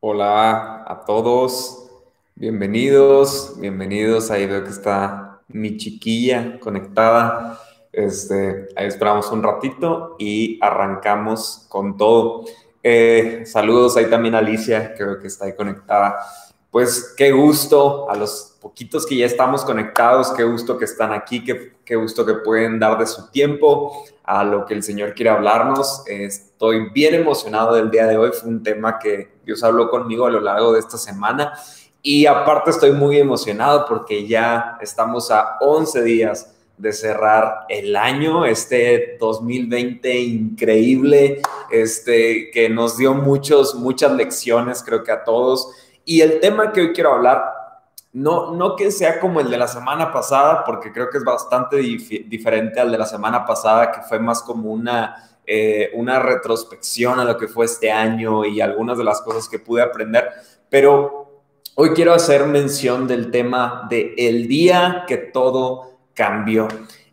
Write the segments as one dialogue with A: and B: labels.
A: Hola a todos, bienvenidos, bienvenidos. Ahí veo que está mi chiquilla conectada. Este, ahí esperamos un ratito y arrancamos con todo. Eh, saludos ahí también a Alicia, que veo que está ahí conectada. Pues qué gusto a los poquitos que ya estamos conectados, qué gusto que están aquí, qué, qué gusto que pueden dar de su tiempo a lo que el Señor quiere hablarnos. Estoy bien emocionado del día de hoy, fue un tema que Dios habló conmigo a lo largo de esta semana y aparte estoy muy emocionado porque ya estamos a 11 días de cerrar el año, este 2020 increíble, este que nos dio muchos, muchas lecciones, creo que a todos. Y el tema que hoy quiero hablar, no, no que sea como el de la semana pasada, porque creo que es bastante diferente al de la semana pasada, que fue más como una, eh, una retrospección a lo que fue este año y algunas de las cosas que pude aprender, pero hoy quiero hacer mención del tema de el día que todo cambió.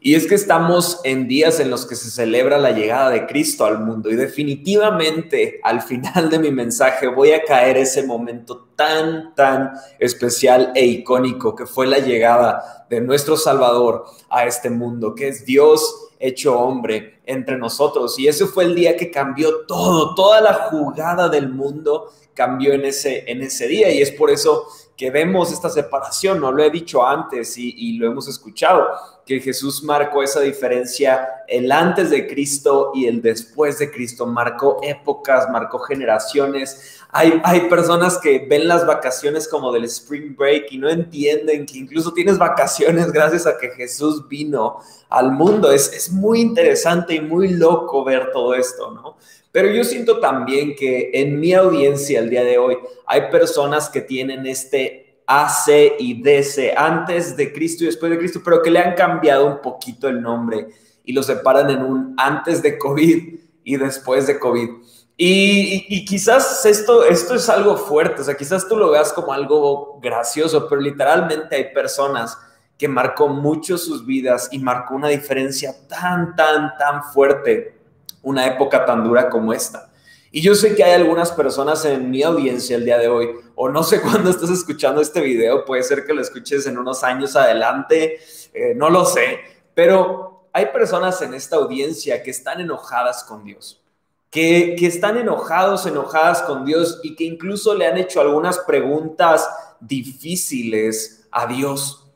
A: Y es que estamos en días en los que se celebra la llegada de Cristo al mundo y definitivamente al final de mi mensaje voy a caer ese momento tan, tan especial e icónico que fue la llegada de nuestro Salvador a este mundo, que es Dios hecho hombre entre nosotros. Y ese fue el día que cambió todo, toda la jugada del mundo cambió en ese, en ese día y es por eso que vemos esta separación, no lo he dicho antes y, lo hemos escuchado, que Jesús marcó esa diferencia, el antes de Cristo y el después de Cristo, marcó épocas, marcó generaciones. Hay, hay personas que ven las vacaciones como del spring break y no entienden que incluso tienes vacaciones gracias a que Jesús vino al mundo. Es, es muy interesante y muy loco ver todo esto, ¿no? Pero yo siento también que en mi audiencia el día de hoy hay personas que tienen este AC y DC antes de Cristo y después de Cristo, pero que le han cambiado un poquito el nombre y lo separan en un antes de COVID y después de COVID. Y, y, quizás esto, esto es algo fuerte, o sea, quizás tú lo veas como algo gracioso, pero literalmente hay personas que marcó mucho sus vidas y marcó una diferencia tan, tan, tan fuerte una época tan dura como esta. Y yo sé que hay algunas personas en mi audiencia el día de hoy, o no sé cuándo estás escuchando este video, puede ser que lo escuches en unos años adelante, eh, no lo sé, pero hay personas en esta audiencia que están enojadas con Dios, que, que están enojados, enojadas con Dios y que incluso le han hecho algunas preguntas difíciles a Dios.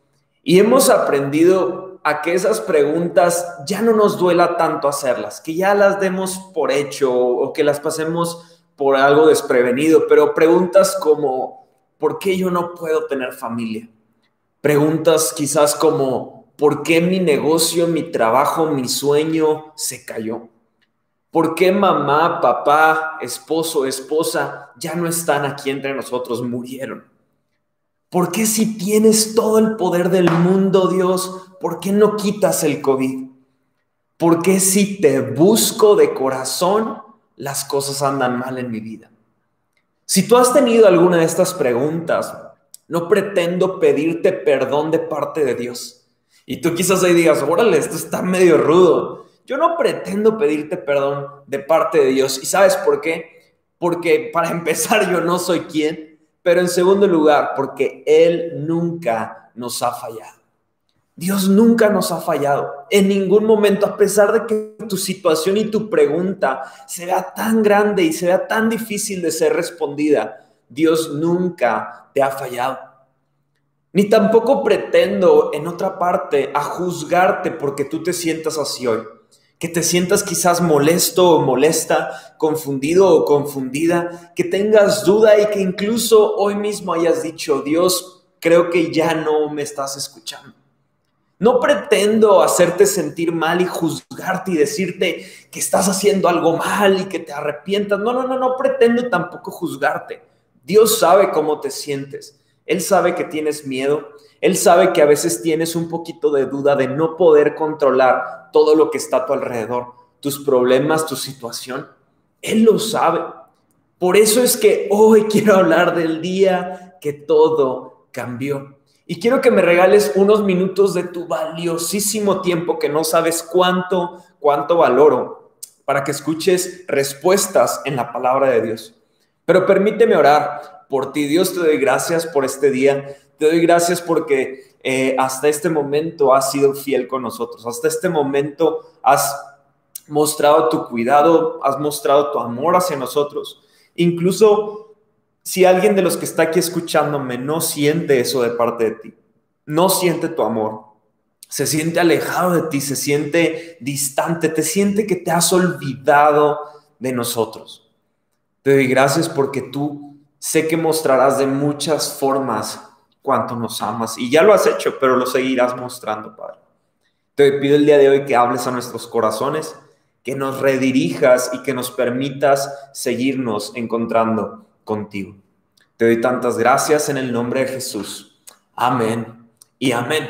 A: Y hemos aprendido a que esas preguntas ya no nos duela tanto hacerlas, que ya las demos por hecho o que las pasemos por algo desprevenido, pero preguntas como, ¿por qué yo no puedo tener familia? Preguntas quizás como, ¿por qué mi negocio, mi trabajo, mi sueño se cayó? ¿Por qué mamá, papá, esposo, esposa ya no están aquí entre nosotros, murieron? ¿Por qué si tienes todo el poder del mundo, Dios, por qué no quitas el COVID? ¿Por qué si te busco de corazón, las cosas andan mal en mi vida? Si tú has tenido alguna de estas preguntas, no pretendo pedirte perdón de parte de Dios. Y tú quizás ahí digas, órale, esto está medio rudo. Yo no pretendo pedirte perdón de parte de Dios. ¿Y sabes por qué? Porque para empezar yo no soy quien pero en segundo lugar, porque Él nunca nos ha fallado. Dios nunca nos ha fallado. En ningún momento, a pesar de que tu situación y tu pregunta sea tan grande y sea tan difícil de ser respondida, Dios nunca te ha fallado. Ni tampoco pretendo en otra parte a juzgarte porque tú te sientas así hoy que te sientas quizás molesto o molesta, confundido o confundida, que tengas duda y que incluso hoy mismo hayas dicho, Dios, creo que ya no me estás escuchando. No pretendo hacerte sentir mal y juzgarte y decirte que estás haciendo algo mal y que te arrepientas. No, no, no, no pretendo tampoco juzgarte. Dios sabe cómo te sientes. Él sabe que tienes miedo. Él sabe que a veces tienes un poquito de duda de no poder controlar todo lo que está a tu alrededor, tus problemas, tu situación. Él lo sabe. Por eso es que hoy quiero hablar del día que todo cambió. Y quiero que me regales unos minutos de tu valiosísimo tiempo que no sabes cuánto, cuánto valoro para que escuches respuestas en la palabra de Dios. Pero permíteme orar por ti. Dios, te doy gracias por este día. Te doy gracias porque eh, hasta este momento has sido fiel con nosotros. Hasta este momento has mostrado tu cuidado, has mostrado tu amor hacia nosotros. Incluso si alguien de los que está aquí escuchándome no siente eso de parte de ti, no siente tu amor, se siente alejado de ti, se siente distante, te siente que te has olvidado de nosotros. Te doy gracias porque tú sé que mostrarás de muchas formas cuánto nos amas y ya lo has hecho, pero lo seguirás mostrando, Padre. Te pido el día de hoy que hables a nuestros corazones, que nos redirijas y que nos permitas seguirnos encontrando contigo. Te doy tantas gracias en el nombre de Jesús. Amén y amén.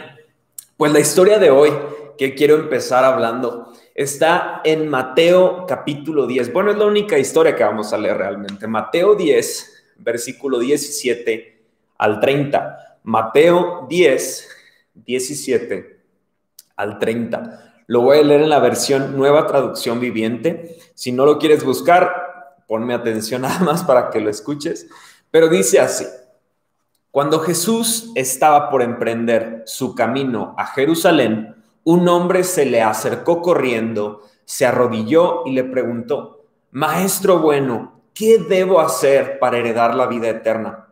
A: Pues la historia de hoy que quiero empezar hablando está en Mateo capítulo 10. Bueno, es la única historia que vamos a leer realmente. Mateo 10, versículo 17 al 30. Mateo 10, 17 al 30. Lo voy a leer en la versión nueva traducción viviente. Si no lo quieres buscar, ponme atención nada más para que lo escuches. Pero dice así. Cuando Jesús estaba por emprender su camino a Jerusalén, un hombre se le acercó corriendo, se arrodilló y le preguntó, Maestro bueno, ¿qué debo hacer para heredar la vida eterna?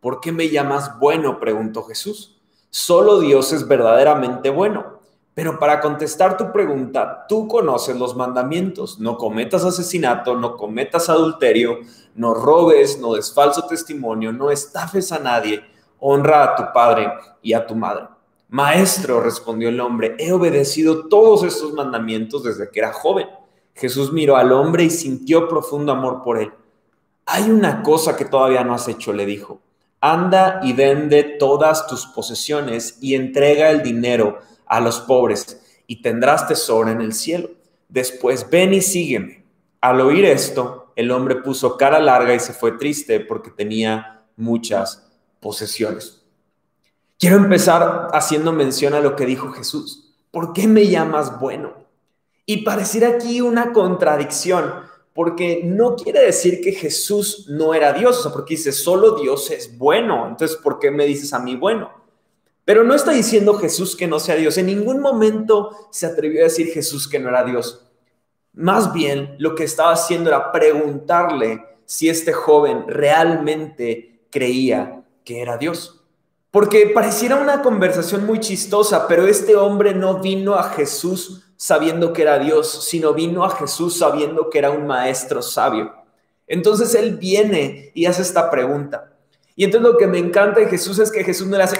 A: ¿Por qué me llamas bueno? preguntó Jesús. Solo Dios es verdaderamente bueno. Pero para contestar tu pregunta, tú conoces los mandamientos. No cometas asesinato, no cometas adulterio, no robes, no des falso testimonio, no estafes a nadie, honra a tu padre y a tu madre. Maestro, respondió el hombre, he obedecido todos estos mandamientos desde que era joven. Jesús miró al hombre y sintió profundo amor por él. Hay una cosa que todavía no has hecho, le dijo. Anda y vende todas tus posesiones y entrega el dinero a los pobres y tendrás tesoro en el cielo. Después ven y sígueme. Al oír esto, el hombre puso cara larga y se fue triste porque tenía muchas posesiones. Quiero empezar haciendo mención a lo que dijo Jesús. ¿Por qué me llamas bueno? Y pareciera aquí una contradicción, porque no quiere decir que Jesús no era Dios, o sea, porque dice, solo Dios es bueno. Entonces, ¿por qué me dices a mí bueno? Pero no está diciendo Jesús que no sea Dios. En ningún momento se atrevió a decir Jesús que no era Dios. Más bien lo que estaba haciendo era preguntarle si este joven realmente creía que era Dios. Porque pareciera una conversación muy chistosa, pero este hombre no vino a Jesús sabiendo que era Dios, sino vino a Jesús sabiendo que era un maestro sabio. Entonces él viene y hace esta pregunta. Y entonces lo que me encanta de Jesús es que Jesús no le hace,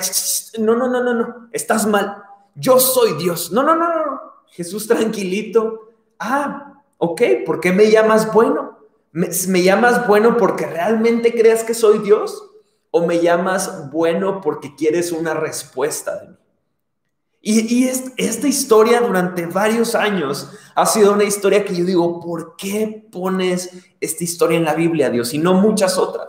A: no, no, no, no, no, estás mal, yo soy Dios. No, no, no, no, Jesús tranquilito. Ah, ok, ¿por qué me llamas bueno? ¿Me, llamas bueno porque realmente creas que soy Dios? ¿O me llamas bueno porque quieres una respuesta de mí? Y, esta historia durante varios años ha sido una historia que yo digo, ¿por qué pones esta historia en la Biblia, Dios? Y no muchas otras.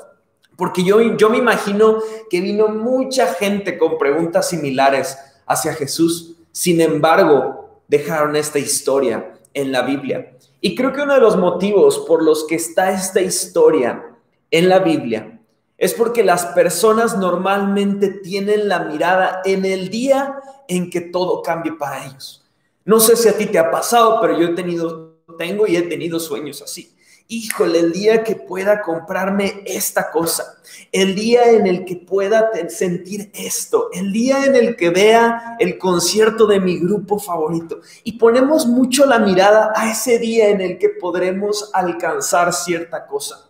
A: Porque yo, yo me imagino que vino mucha gente con preguntas similares hacia Jesús. Sin embargo, dejaron esta historia en la Biblia. Y creo que uno de los motivos por los que está esta historia en la Biblia es porque las personas normalmente tienen la mirada en el día en que todo cambie para ellos. No sé si a ti te ha pasado, pero yo he tenido, tengo y he tenido sueños así híjole, el día que pueda comprarme esta cosa, el día en el que pueda sentir esto, el día en el que vea el concierto de mi grupo favorito. Y ponemos mucho la mirada a ese día en el que podremos alcanzar cierta cosa.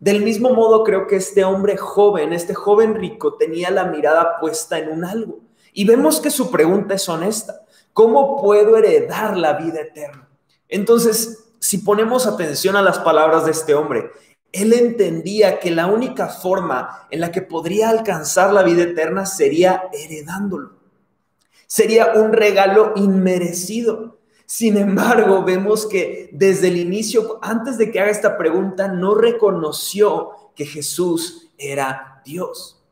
A: Del mismo modo, creo que este hombre joven, este joven rico, tenía la mirada puesta en un algo. Y vemos que su pregunta es honesta. ¿Cómo puedo heredar la vida eterna? Entonces, si ponemos atención a las palabras de este hombre, él entendía que la única forma en la que podría alcanzar la vida eterna sería heredándolo. Sería un regalo inmerecido. Sin embargo, vemos que desde el inicio, antes de que haga esta pregunta, no reconoció que Jesús era Dios.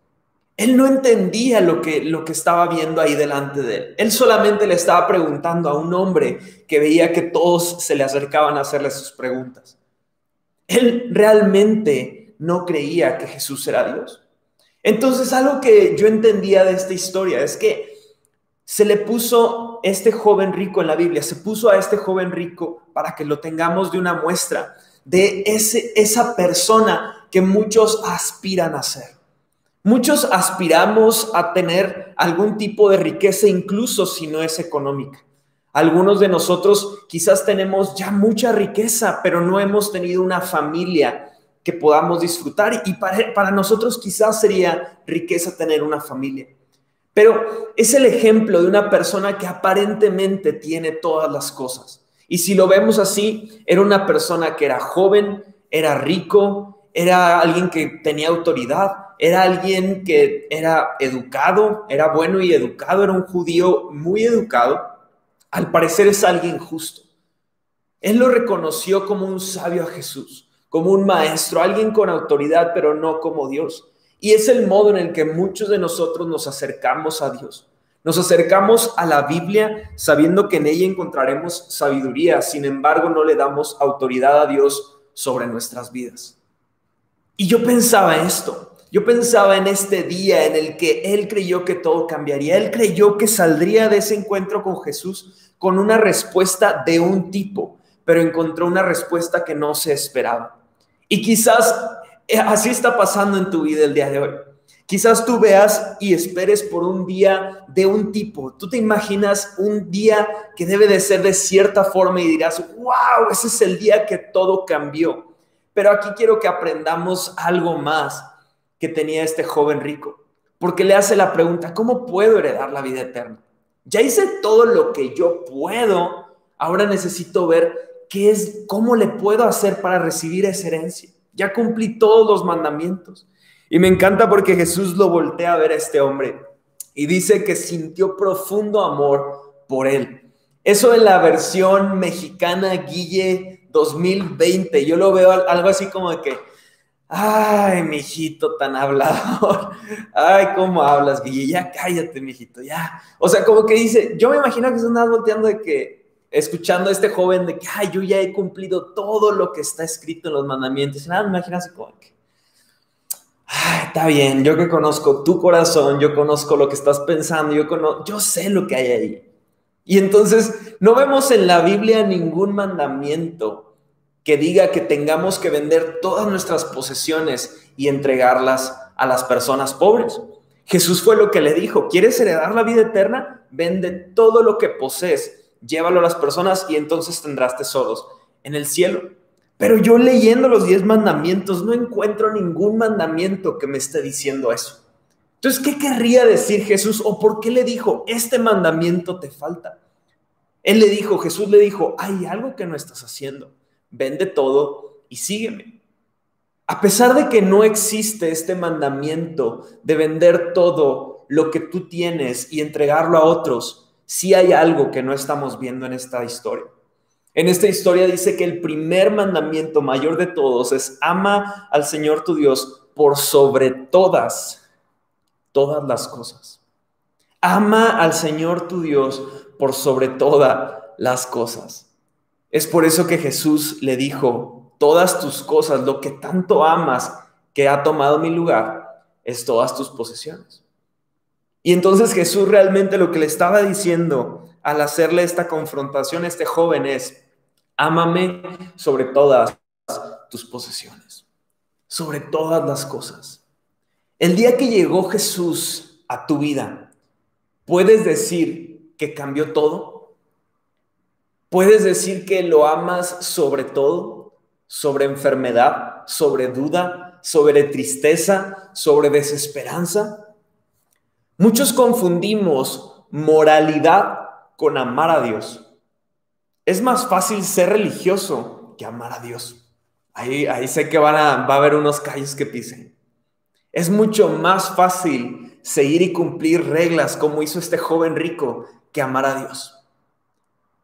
A: Él no entendía lo que, lo que estaba viendo ahí delante de él. Él solamente le estaba preguntando a un hombre que veía que todos se le acercaban a hacerle sus preguntas. Él realmente
B: no creía que Jesús era Dios. Entonces, algo que yo entendía de esta historia es que se le puso este joven rico en la Biblia, se puso a este joven rico para que lo tengamos de una muestra de ese, esa persona que muchos aspiran a ser. Muchos aspiramos a tener algún tipo de riqueza, incluso si no es económica. Algunos de nosotros quizás tenemos ya mucha riqueza, pero no hemos tenido una familia que podamos disfrutar. Y para, para nosotros quizás sería riqueza tener una familia. Pero es el ejemplo de una persona que aparentemente tiene todas las cosas. Y si lo vemos así, era una persona que era joven, era rico, era alguien que tenía autoridad, era alguien que era educado, era bueno y educado, era un judío muy educado. Al parecer es alguien justo. Él lo reconoció como un sabio a Jesús, como un maestro, alguien con autoridad, pero no como Dios. Y es el modo en el que muchos de nosotros nos acercamos a Dios. Nos acercamos a la Biblia sabiendo que en ella encontraremos sabiduría, sin embargo no le damos autoridad a Dios sobre nuestras vidas. Y yo pensaba esto, yo pensaba en este día en el que él creyó que todo cambiaría. Él creyó que saldría de ese encuentro con Jesús con una respuesta de un tipo, pero encontró una respuesta que no se esperaba. Y quizás así está pasando en tu vida el día de hoy. Quizás tú veas y esperes por un día de un tipo. Tú te imaginas un día que debe de ser de cierta forma y dirás, wow, ese es el día que todo cambió. Pero aquí quiero que aprendamos algo más que tenía este joven rico, porque le hace la pregunta, ¿cómo puedo heredar la vida eterna? Ya hice todo lo que yo puedo, ahora necesito ver qué es, cómo le puedo hacer para recibir esa herencia. Ya cumplí todos los mandamientos. Y me encanta porque Jesús lo voltea a ver a este hombre y dice que sintió profundo amor por él. Eso en la versión mexicana Guille 2020, yo lo veo algo así como de que Ay, mijito tan hablador. Ay, cómo hablas, Guille. Ya cállate, mijito, ya. O sea, como que dice, yo me imagino que se andaba volteando de que, escuchando a este joven de que, ay, yo ya he cumplido todo lo que está escrito en los mandamientos. Nada, así como que, ay, está bien, yo que conozco tu corazón, yo conozco lo que estás pensando, yo, conozco, yo sé lo que hay ahí. Y entonces, no vemos en la Biblia ningún mandamiento que diga que tengamos que vender todas nuestras posesiones y entregarlas a las personas pobres. Jesús fue lo que le dijo, ¿quieres heredar la vida eterna? Vende todo lo que posees, llévalo a las personas y entonces tendrás tesoros en el cielo. Pero yo leyendo los diez mandamientos no encuentro ningún mandamiento que me esté diciendo eso. Entonces, ¿qué querría decir Jesús o por qué le dijo, este mandamiento te falta? Él le dijo, Jesús le dijo, hay algo que no estás haciendo vende todo y sígueme. A pesar de que no existe este mandamiento de vender todo lo que tú tienes y entregarlo a otros, sí hay algo que no estamos viendo en esta historia. En esta historia dice que el primer mandamiento mayor de todos es ama al Señor tu Dios por sobre todas, todas las cosas. Ama al Señor tu Dios por sobre todas las cosas. Es por eso que Jesús le dijo, todas tus cosas, lo que tanto amas, que ha tomado mi lugar, es todas tus posesiones. Y entonces Jesús realmente lo que le estaba diciendo al hacerle esta confrontación a este joven es, ámame sobre todas tus posesiones, sobre todas las cosas. El día que llegó Jesús a tu vida, ¿puedes decir que cambió todo? Puedes decir que lo amas sobre todo, sobre enfermedad, sobre duda, sobre tristeza, sobre desesperanza. Muchos confundimos moralidad con amar a Dios. Es más fácil ser religioso que amar a Dios. Ahí, ahí sé que van a, va a haber unos calles que pisen. Es mucho más fácil seguir y cumplir reglas como hizo este joven rico que amar a Dios.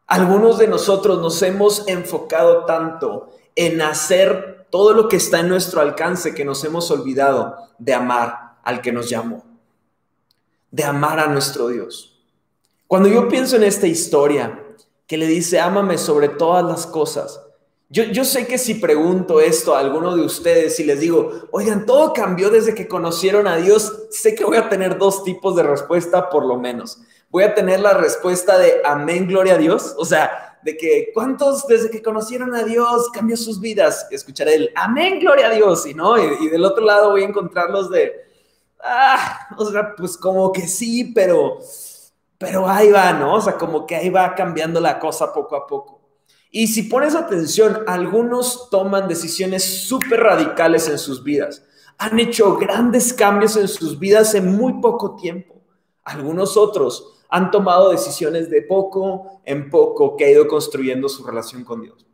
B: Algunos de nosotros nos hemos enfocado tanto en hacer todo lo que está en nuestro alcance que nos hemos olvidado de amar al que nos llamó, de amar a nuestro Dios. Cuando yo pienso en esta historia que le dice, ámame sobre todas las cosas, Yo, yo, sé que si pregunto esto a alguno de ustedes y les digo, oigan, todo cambió desde que conocieron a Dios, sé que voy a tener dos tipos de respuesta por lo menos. Voy a tener la respuesta de amén, gloria a Dios, o sea, de que cuántos desde que conocieron a Dios cambió sus vidas. Escucharé el amén, gloria a Dios, y no, y, y del otro lado voy a encontrar los de, ah, o sea, pues como que sí, pero, pero ahí va, ¿no? O sea, como que ahí va cambiando la cosa poco a poco. Y si pones atención, algunos toman decisiones súper radicales en sus vidas. Han hecho grandes cambios en sus vidas en muy poco tiempo. Algunos otros han tomado decisiones de poco en poco que ha ido construyendo su relación con Dios.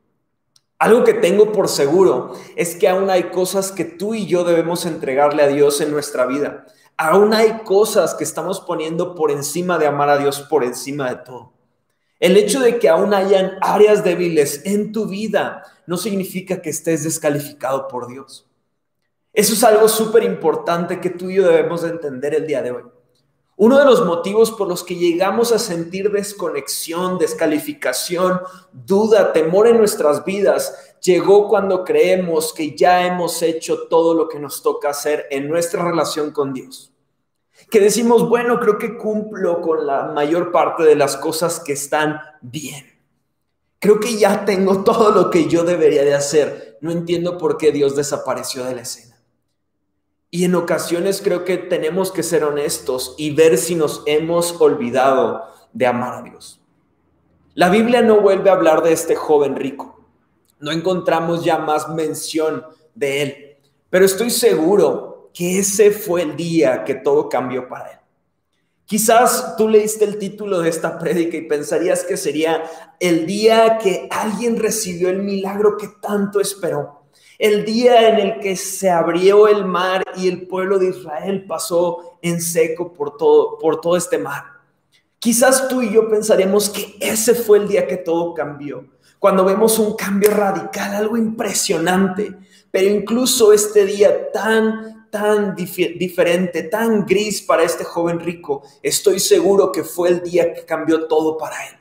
B: Algo que tengo por seguro es que aún hay cosas que tú y yo debemos entregarle a Dios en nuestra vida. Aún hay cosas que estamos poniendo por encima de amar a Dios por encima de todo. El hecho de que aún hayan áreas débiles en tu vida no significa que estés descalificado por Dios. Eso es algo súper importante que tú y yo debemos de entender el día de hoy. Uno de los motivos por los que llegamos a sentir desconexión, descalificación, duda, temor en nuestras vidas, llegó cuando creemos que ya hemos hecho todo lo que nos toca hacer en nuestra relación con Dios que decimos, bueno, creo que cumplo con la mayor parte de las cosas que están bien. Creo que ya tengo todo lo que yo debería de hacer. No entiendo por qué Dios desapareció de la escena. Y en ocasiones creo que tenemos que ser honestos y ver si nos hemos olvidado de amar a Dios. La Biblia no vuelve a hablar de este joven rico. No encontramos ya más mención de él. Pero estoy seguro que ese fue el día que todo cambió para él. Quizás tú leíste el título de esta prédica y pensarías que sería el día que alguien recibió el milagro que tanto esperó. El día en el que se abrió el mar y el pueblo de Israel pasó en seco por todo, por todo este mar. Quizás tú y yo pensaremos que ese fue el día que todo cambió. Cuando vemos un cambio radical, algo impresionante. Pero incluso este día tan tan diferente, tan gris para este joven rico, estoy seguro que fue el día que cambió todo para él.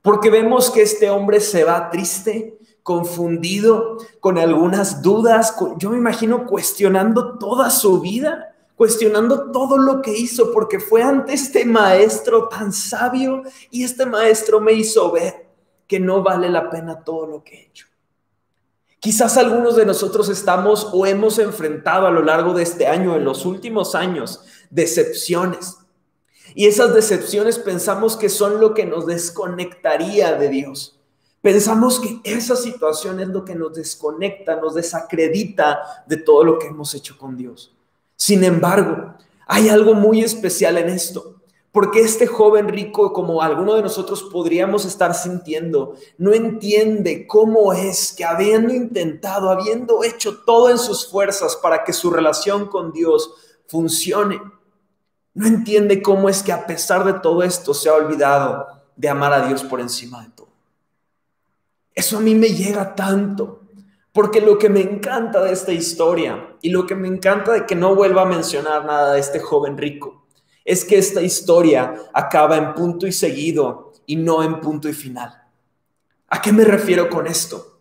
B: Porque vemos que este hombre se va triste, confundido, con algunas dudas, yo me imagino cuestionando toda su vida, cuestionando todo lo que hizo, porque fue ante este maestro tan sabio y este maestro me hizo ver que no vale la pena todo lo que he hecho. Quizás algunos de nosotros estamos o hemos enfrentado a lo largo de este año, en los últimos años, decepciones. Y esas decepciones pensamos que son lo que nos desconectaría de Dios. Pensamos que esa situación es lo que nos desconecta, nos desacredita de todo lo que hemos hecho con Dios. Sin embargo, hay algo muy especial en esto. Porque este joven rico, como alguno de nosotros podríamos estar sintiendo, no entiende cómo es que habiendo intentado, habiendo hecho todo en sus fuerzas para que su relación con Dios funcione, no entiende cómo es que a pesar de todo esto se ha olvidado de amar a Dios por encima de todo. Eso a mí me llega tanto, porque lo que me encanta de esta historia y lo que me encanta de que no vuelva a mencionar nada de este joven rico es que esta historia acaba en punto y seguido y no en punto y final. ¿A qué me refiero con esto?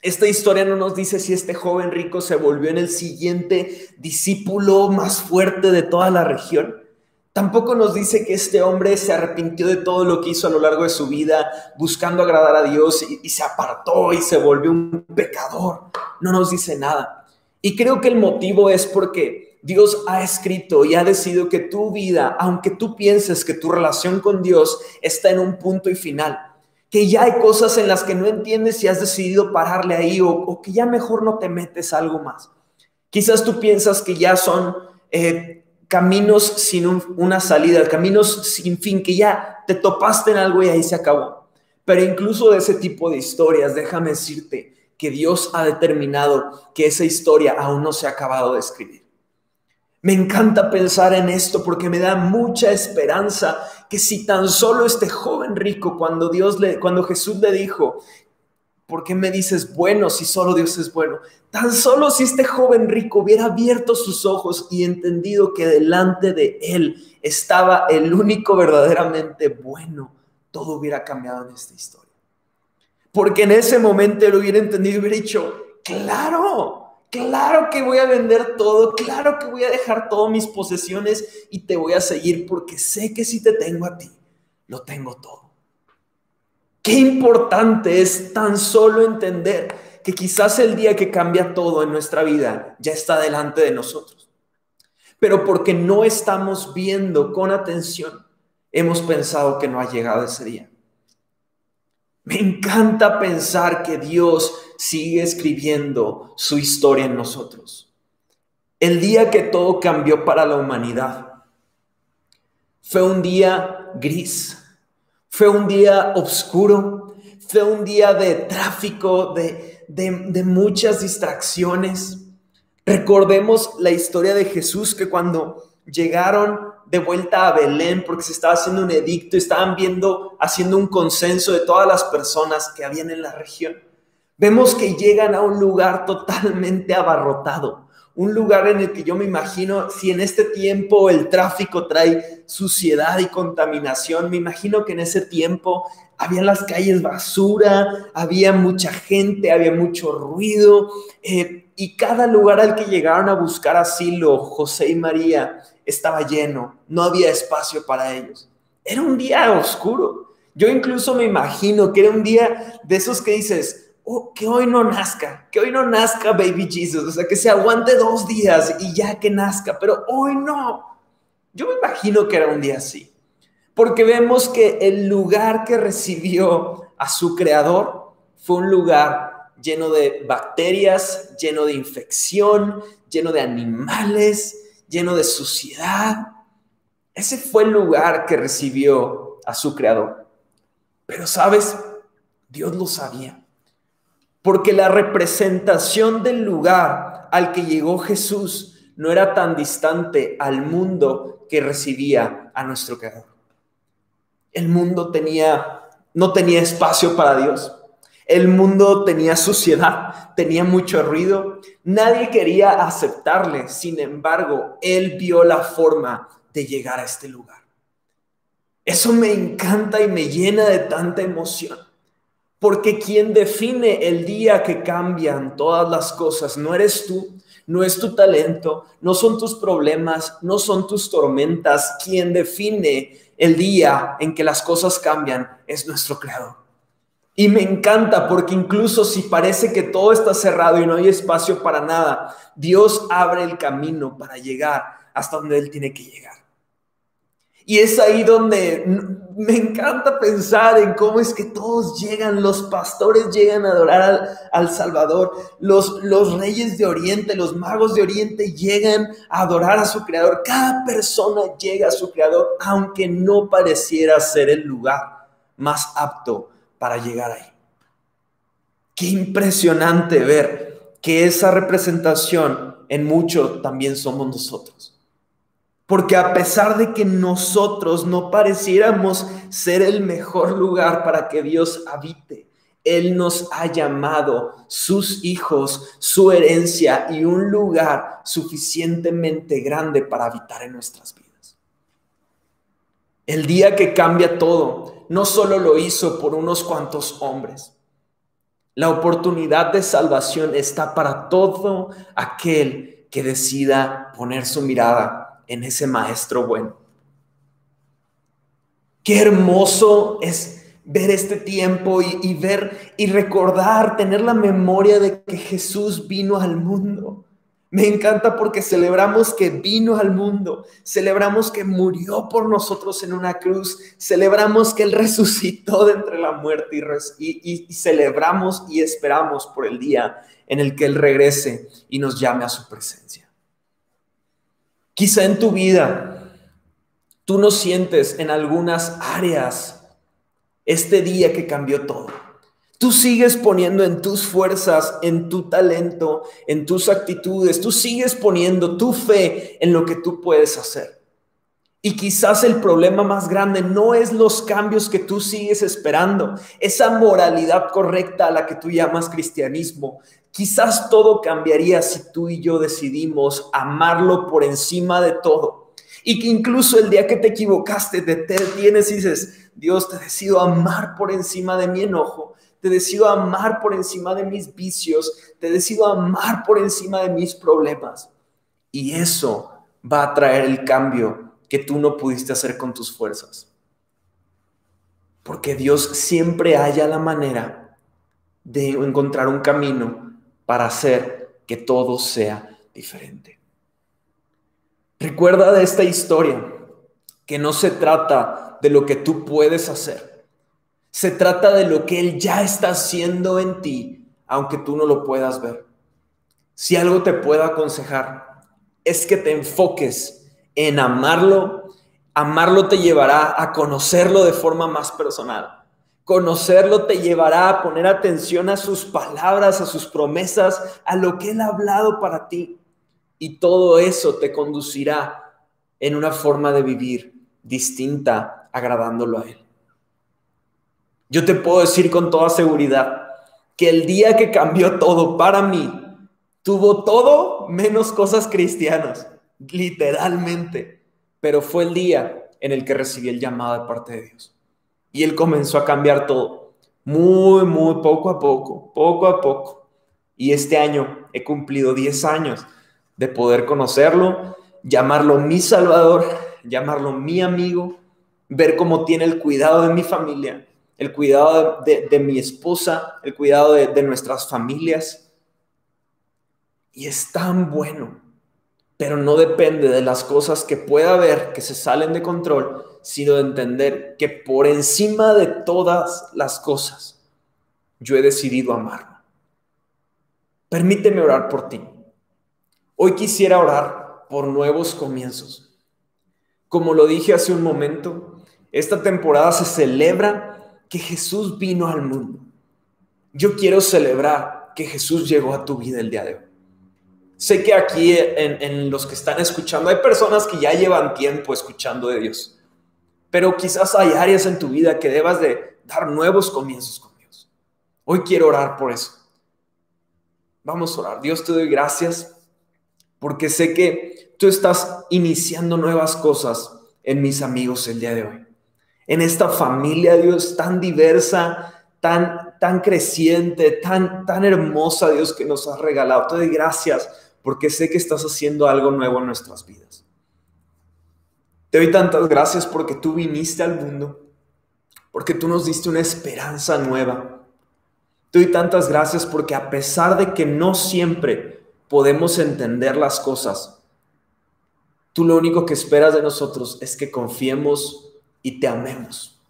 B: Esta historia no nos dice si este joven rico se volvió en el siguiente discípulo más fuerte de toda la región. Tampoco nos dice que este hombre se arrepintió de todo lo que hizo a lo largo de su vida buscando agradar a Dios y, se apartó y se volvió un pecador. No nos dice nada. Y creo que el motivo es porque Dios ha escrito y ha decidido que tu vida, aunque tú pienses que tu relación con Dios está en un punto y final, que ya hay cosas en las que no entiendes y has decidido pararle ahí o, que ya mejor no te metes algo más. Quizás tú piensas que ya son eh, caminos sin una salida, caminos sin fin, que ya te topaste en algo y ahí se acabó. Pero incluso de ese tipo de historias, déjame decirte que Dios ha determinado que esa historia aún no se ha acabado de escribir. Me encanta pensar en esto porque me da mucha esperanza que si tan solo este joven rico, cuando Dios le, cuando Jesús le dijo, ¿por qué me dices bueno si solo Dios es bueno? Tan solo si este joven rico hubiera abierto sus ojos y entendido que delante de él estaba el único verdaderamente bueno, todo hubiera cambiado en esta historia. Porque en ese momento él hubiera entendido y hubiera dicho, claro, claro que voy a vender todo, claro que voy a dejar todas mis posesiones y te voy a seguir porque sé que si te tengo a ti, lo tengo todo. Qué importante es tan solo entender que quizás el día que cambia todo en nuestra vida ya está delante de nosotros. Pero porque no estamos viendo con atención, hemos pensado que no ha llegado ese día. Me encanta pensar que Dios sigue escribiendo su historia en nosotros. El día que todo cambió para la humanidad fue un día gris, fue un día oscuro, fue un día de tráfico, de, de, muchas distracciones. Recordemos la historia de Jesús que cuando llegaron de vuelta a Belén porque se estaba haciendo un edicto, estaban viendo, haciendo un consenso de todas las personas que habían en la región. Vemos que llegan a un lugar totalmente abarrotado, un lugar en el que yo me imagino, si en este tiempo el tráfico trae suciedad y contaminación, me imagino que en ese tiempo había las calles basura, había mucha gente, había mucho ruido, eh, y cada lugar al que llegaron a buscar asilo, José y María, estaba lleno, no había espacio para ellos. Era un día oscuro. Yo incluso me imagino que era un día de esos que dices, oh, que hoy no nazca, que hoy no nazca Baby Jesus, o sea, que se aguante dos días y ya que nazca, pero hoy no. Yo me imagino que era un día así, porque vemos que el lugar que recibió a su creador fue un lugar lleno de bacterias, lleno de infección, lleno de animales, lleno de suciedad. Ese fue el lugar que recibió a su creador. Pero sabes, Dios lo sabía. Porque la representación del lugar al que llegó Jesús no era tan distante al mundo que recibía a nuestro creador. El mundo tenía no tenía espacio para Dios. El mundo tenía suciedad, tenía mucho ruido, nadie quería aceptarle, sin embargo, él vio la forma de llegar a este lugar. Eso me encanta y me llena de tanta emoción, porque quien define el día que cambian todas las cosas no eres tú, no es tu talento, no son tus problemas, no son tus tormentas. Quien define el día en que las cosas cambian es nuestro Creador. Y me encanta porque incluso si parece que todo está cerrado y no hay espacio para nada, Dios abre el camino para llegar hasta donde Él tiene que llegar. Y es ahí donde me encanta pensar en cómo es que todos llegan, los pastores llegan a adorar al, Salvador, los, los reyes de Oriente, los magos de Oriente llegan a adorar a su Creador. Cada persona llega a su Creador, aunque no pareciera ser el lugar más apto para llegar ahí. Qué impresionante ver que esa representación en mucho también somos nosotros. Porque a pesar de que nosotros no pareciéramos ser el mejor lugar para que Dios habite, Él nos ha llamado sus hijos, su herencia y un lugar suficientemente grande para habitar en nuestras vidas. El día que cambia todo, no solo lo hizo por unos cuantos hombres. La oportunidad de salvación está para todo aquel que decida poner su mirada en ese maestro bueno. Qué hermoso es ver este tiempo y, ver y recordar, tener la memoria de que Jesús vino al mundo me encanta porque celebramos que vino al mundo, celebramos que murió por nosotros en una cruz, celebramos que Él resucitó de entre la muerte y, celebramos y esperamos por el día en el que Él regrese y nos llame a su presencia. Quizá en tu vida tú no sientes en algunas áreas este día que cambió todo Tú sigues poniendo en tus fuerzas, en tu talento, en tus actitudes, tú sigues poniendo tu fe en lo que tú puedes hacer. Y quizás el problema más grande no es los cambios que tú sigues esperando, esa moralidad correcta a la que tú llamas cristianismo. Quizás todo cambiaría si tú y yo decidimos amarlo por encima de todo. Y que incluso el día que te equivocaste, te detienes y dices, Dios, te decido amar por encima de mi enojo, te decido amar por encima de mis vicios, te decido amar por encima de mis problemas. Y eso va a traer el cambio que tú no pudiste hacer con tus fuerzas. Porque Dios siempre haya la manera de encontrar un camino para hacer que todo sea diferente. Recuerda de esta historia que no se trata de lo que tú puedes hacer. Se trata de lo que Él ya está haciendo en ti, aunque tú no lo puedas ver. Si algo te puedo aconsejar, es que te enfoques en amarlo. Amarlo te llevará a conocerlo de forma más personal. Conocerlo te llevará a poner atención a sus palabras, a sus promesas, a lo que Él ha hablado para ti. Y todo eso te conducirá en una forma de vivir distinta, agradándolo a Él. Yo te puedo decir con toda seguridad que el día que cambió todo para mí, tuvo todo menos cosas cristianas, literalmente, pero fue el día en el que recibí el llamado de parte de Dios. Y Él comenzó a cambiar todo, muy, muy poco a poco, poco a poco. Y este año he cumplido 10 años de poder conocerlo, llamarlo mi Salvador, llamarlo mi amigo, ver cómo tiene el cuidado de mi familia, el cuidado de, mi esposa, el cuidado de, de nuestras familias. Y es tan bueno, pero no depende de las cosas que pueda haber que se salen de control, sino de entender que por encima de todas las cosas, yo he decidido amarlo. Permíteme orar por ti. Hoy quisiera orar por nuevos comienzos. Como lo dije hace un momento, esta temporada se celebra que Jesús vino al mundo. Yo quiero celebrar que Jesús llegó a tu vida el día de hoy. Sé que aquí en, los que están escuchando hay personas que ya llevan tiempo escuchando de Dios, pero quizás hay áreas en tu vida que debas de dar nuevos comienzos con Dios. Hoy quiero orar por eso. Vamos a orar. Dios te doy gracias porque sé que tú estás iniciando nuevas cosas en mis amigos el día de hoy. En esta familia, Dios, tan diversa, tan, tan creciente, tan, tan hermosa, Dios, que nos has regalado. Te doy gracias porque sé que estás haciendo algo nuevo en nuestras vidas. Te doy tantas gracias porque tú viniste al mundo, porque tú nos diste una esperanza nueva. Te doy tantas gracias porque a pesar de que no siempre podemos entender las cosas. Tú lo único que esperas de nosotros es que confiemos y te amemos.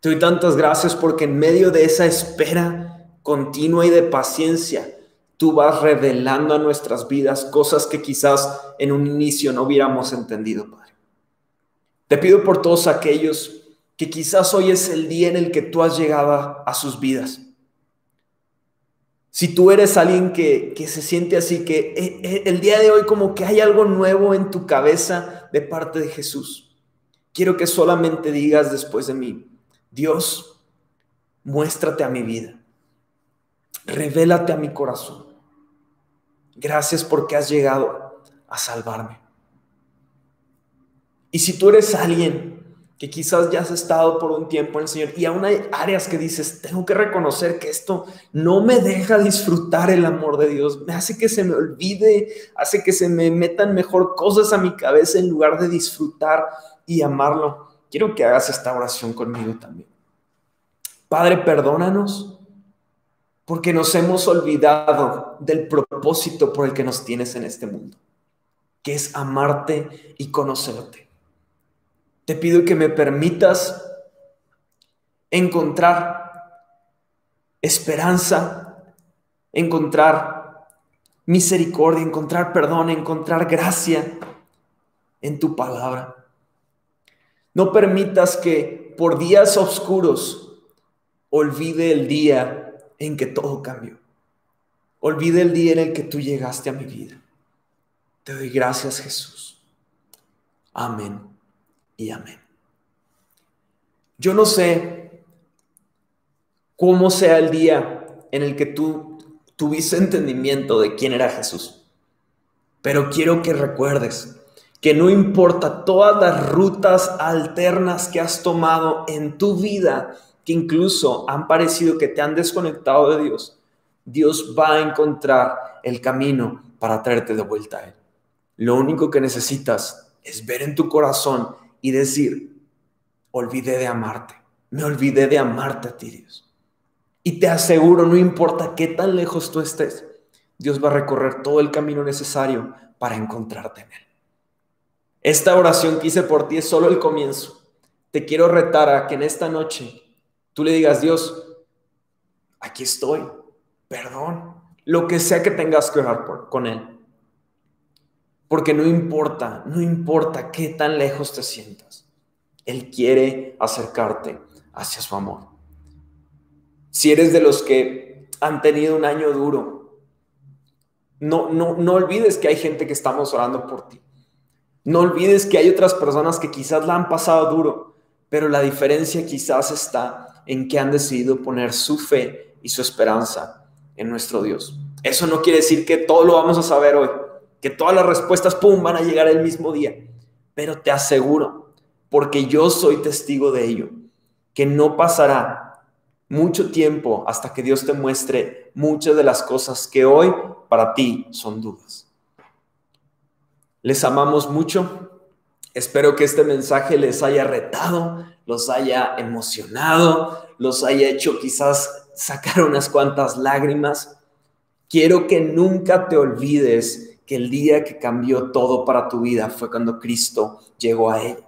B: Te doy tantas gracias porque en medio de esa espera continua y de paciencia, tú vas revelando a nuestras vidas cosas que quizás en un inicio no hubiéramos entendido, Padre. Te pido por todos aquellos que quizás hoy es el día en el que tú has llegado a sus vidas si tú eres alguien que, se siente así, que eh, eh, el día de hoy como que hay algo nuevo en tu cabeza de parte de Jesús, quiero que solamente digas después de mí, Dios, muéstrate a mi vida, revélate a mi corazón. Gracias porque has llegado a salvarme. Y si tú eres alguien que quizás ya has estado por un tiempo en el Señor y aún hay áreas que dices, tengo que reconocer que esto no me deja disfrutar el amor de Dios, me hace que se me olvide, hace que se me metan mejor cosas a mi cabeza en lugar de disfrutar y amarlo. Quiero que hagas esta oración conmigo también. Padre, perdónanos porque nos hemos olvidado del propósito por el que nos tienes en este mundo, que es amarte y conocerte. Te pido que me permitas encontrar esperanza, encontrar misericordia, encontrar perdón, encontrar gracia en tu palabra. No permitas que por días oscuros olvide el día en que todo cambió. Olvide el día en el que tú llegaste a mi vida. Te doy gracias, Jesús. Amén y amén. Yo no sé cómo sea el día en el que tú tuviste entendimiento de quién era Jesús, pero quiero que recuerdes que no importa todas las rutas alternas que has tomado en tu vida que incluso han parecido que te han desconectado de Dios, Dios va a encontrar el camino para traerte de vuelta a Él. Lo único que necesitas es ver en tu corazón y decir, olvidé de amarte, me olvidé de amarte a ti, Dios. Y te aseguro, no importa qué tan lejos tú estés, Dios va a recorrer todo el camino necesario para encontrarte en Él. Esta oración que hice por ti es solo el comienzo. Te quiero retar a que en esta noche tú le digas, Dios, aquí estoy, perdón, lo que sea que tengas que orar por, con Él. Porque no importa, no importa qué tan lejos te sientas. Él quiere acercarte hacia su amor. Si eres de los que han tenido un año duro, no, no, no olvides que hay gente que estamos orando por ti. No olvides que hay otras personas que quizás la han pasado duro, pero la diferencia quizás está en que han decidido poner su fe y su esperanza en nuestro Dios. Eso no quiere decir que todo lo vamos a saber hoy, que todas las respuestas, van a llegar el mismo día. Pero te aseguro, porque yo soy testigo de ello, que no pasará mucho tiempo hasta que Dios te muestre muchas de las cosas que hoy para ti son dudas. Les amamos mucho. Espero que este mensaje les haya retado, los haya emocionado, los haya hecho quizás sacar unas cuantas lágrimas. Quiero que nunca te olvides que el día que cambió todo para tu vida fue cuando Cristo llegó a él.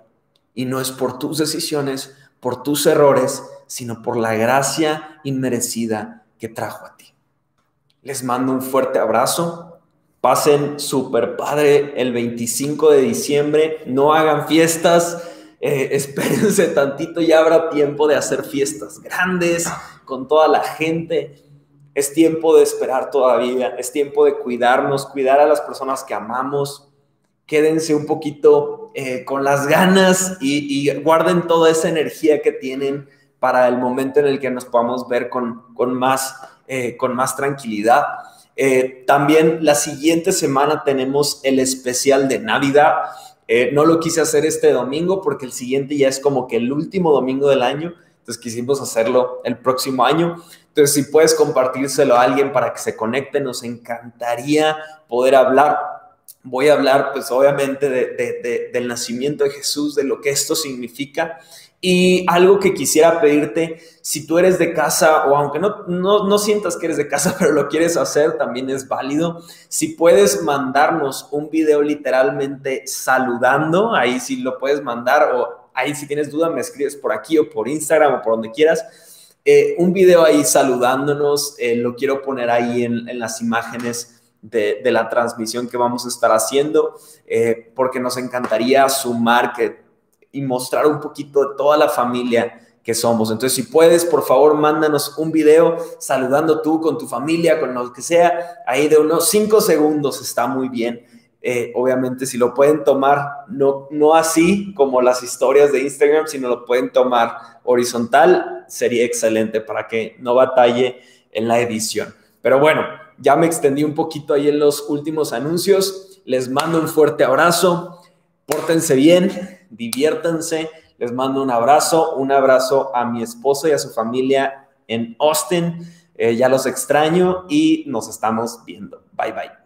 B: Y no es por tus decisiones, por tus errores, sino por la gracia inmerecida que trajo a ti. Les mando un fuerte abrazo. Pasen super padre el 25 de diciembre. No hagan fiestas. Eh, espérense tantito, ya habrá tiempo de hacer fiestas grandes con toda la gente. Es tiempo de esperar todavía, es tiempo de cuidarnos, cuidar a las personas que amamos. Quédense un poquito eh, con las ganas y, guarden toda esa energía que tienen para el momento en el que nos podamos ver con, con más, eh, con más tranquilidad. Eh, también la siguiente semana tenemos el especial de Navidad. no lo quise hacer este domingo porque el siguiente ya es como que el último domingo del año, entonces quisimos hacerlo el próximo año. Entonces, si puedes compartírselo a alguien para que se conecte, nos encantaría poder hablar voy a hablar pues obviamente del nacimiento de Jesús, de lo que esto significa. Y algo que quisiera pedirte, si tú eres de casa o aunque no, no, sientas que eres de casa, pero lo quieres hacer, también es válido. Si puedes mandarnos un video literalmente saludando, ahí sí lo puedes mandar o ahí si tienes duda me escribes por aquí o por Instagram o por donde quieras. Eh, un video ahí saludándonos, eh, lo quiero poner ahí en, en las imágenes de, la transmisión que vamos a estar haciendo, eh, porque nos encantaría sumar que, y mostrar un poquito de toda la familia que somos. Entonces, si puedes, por favor, mándanos un video saludando tú con tu familia, con lo que sea, ahí de unos cinco segundos está muy bien. Eh, obviamente, si lo pueden tomar, no, no así como las historias de Instagram, sino lo pueden tomar horizontal, sería excelente para que no batalle en la edición. Pero bueno, ya me extendí un poquito ahí en los últimos anuncios. Les mando un fuerte abrazo. Pórtense bien, diviértanse. Les mando un abrazo, un abrazo a mi esposo y a su familia en Austin. Eh, ya los extraño y nos estamos viendo. Bye bye.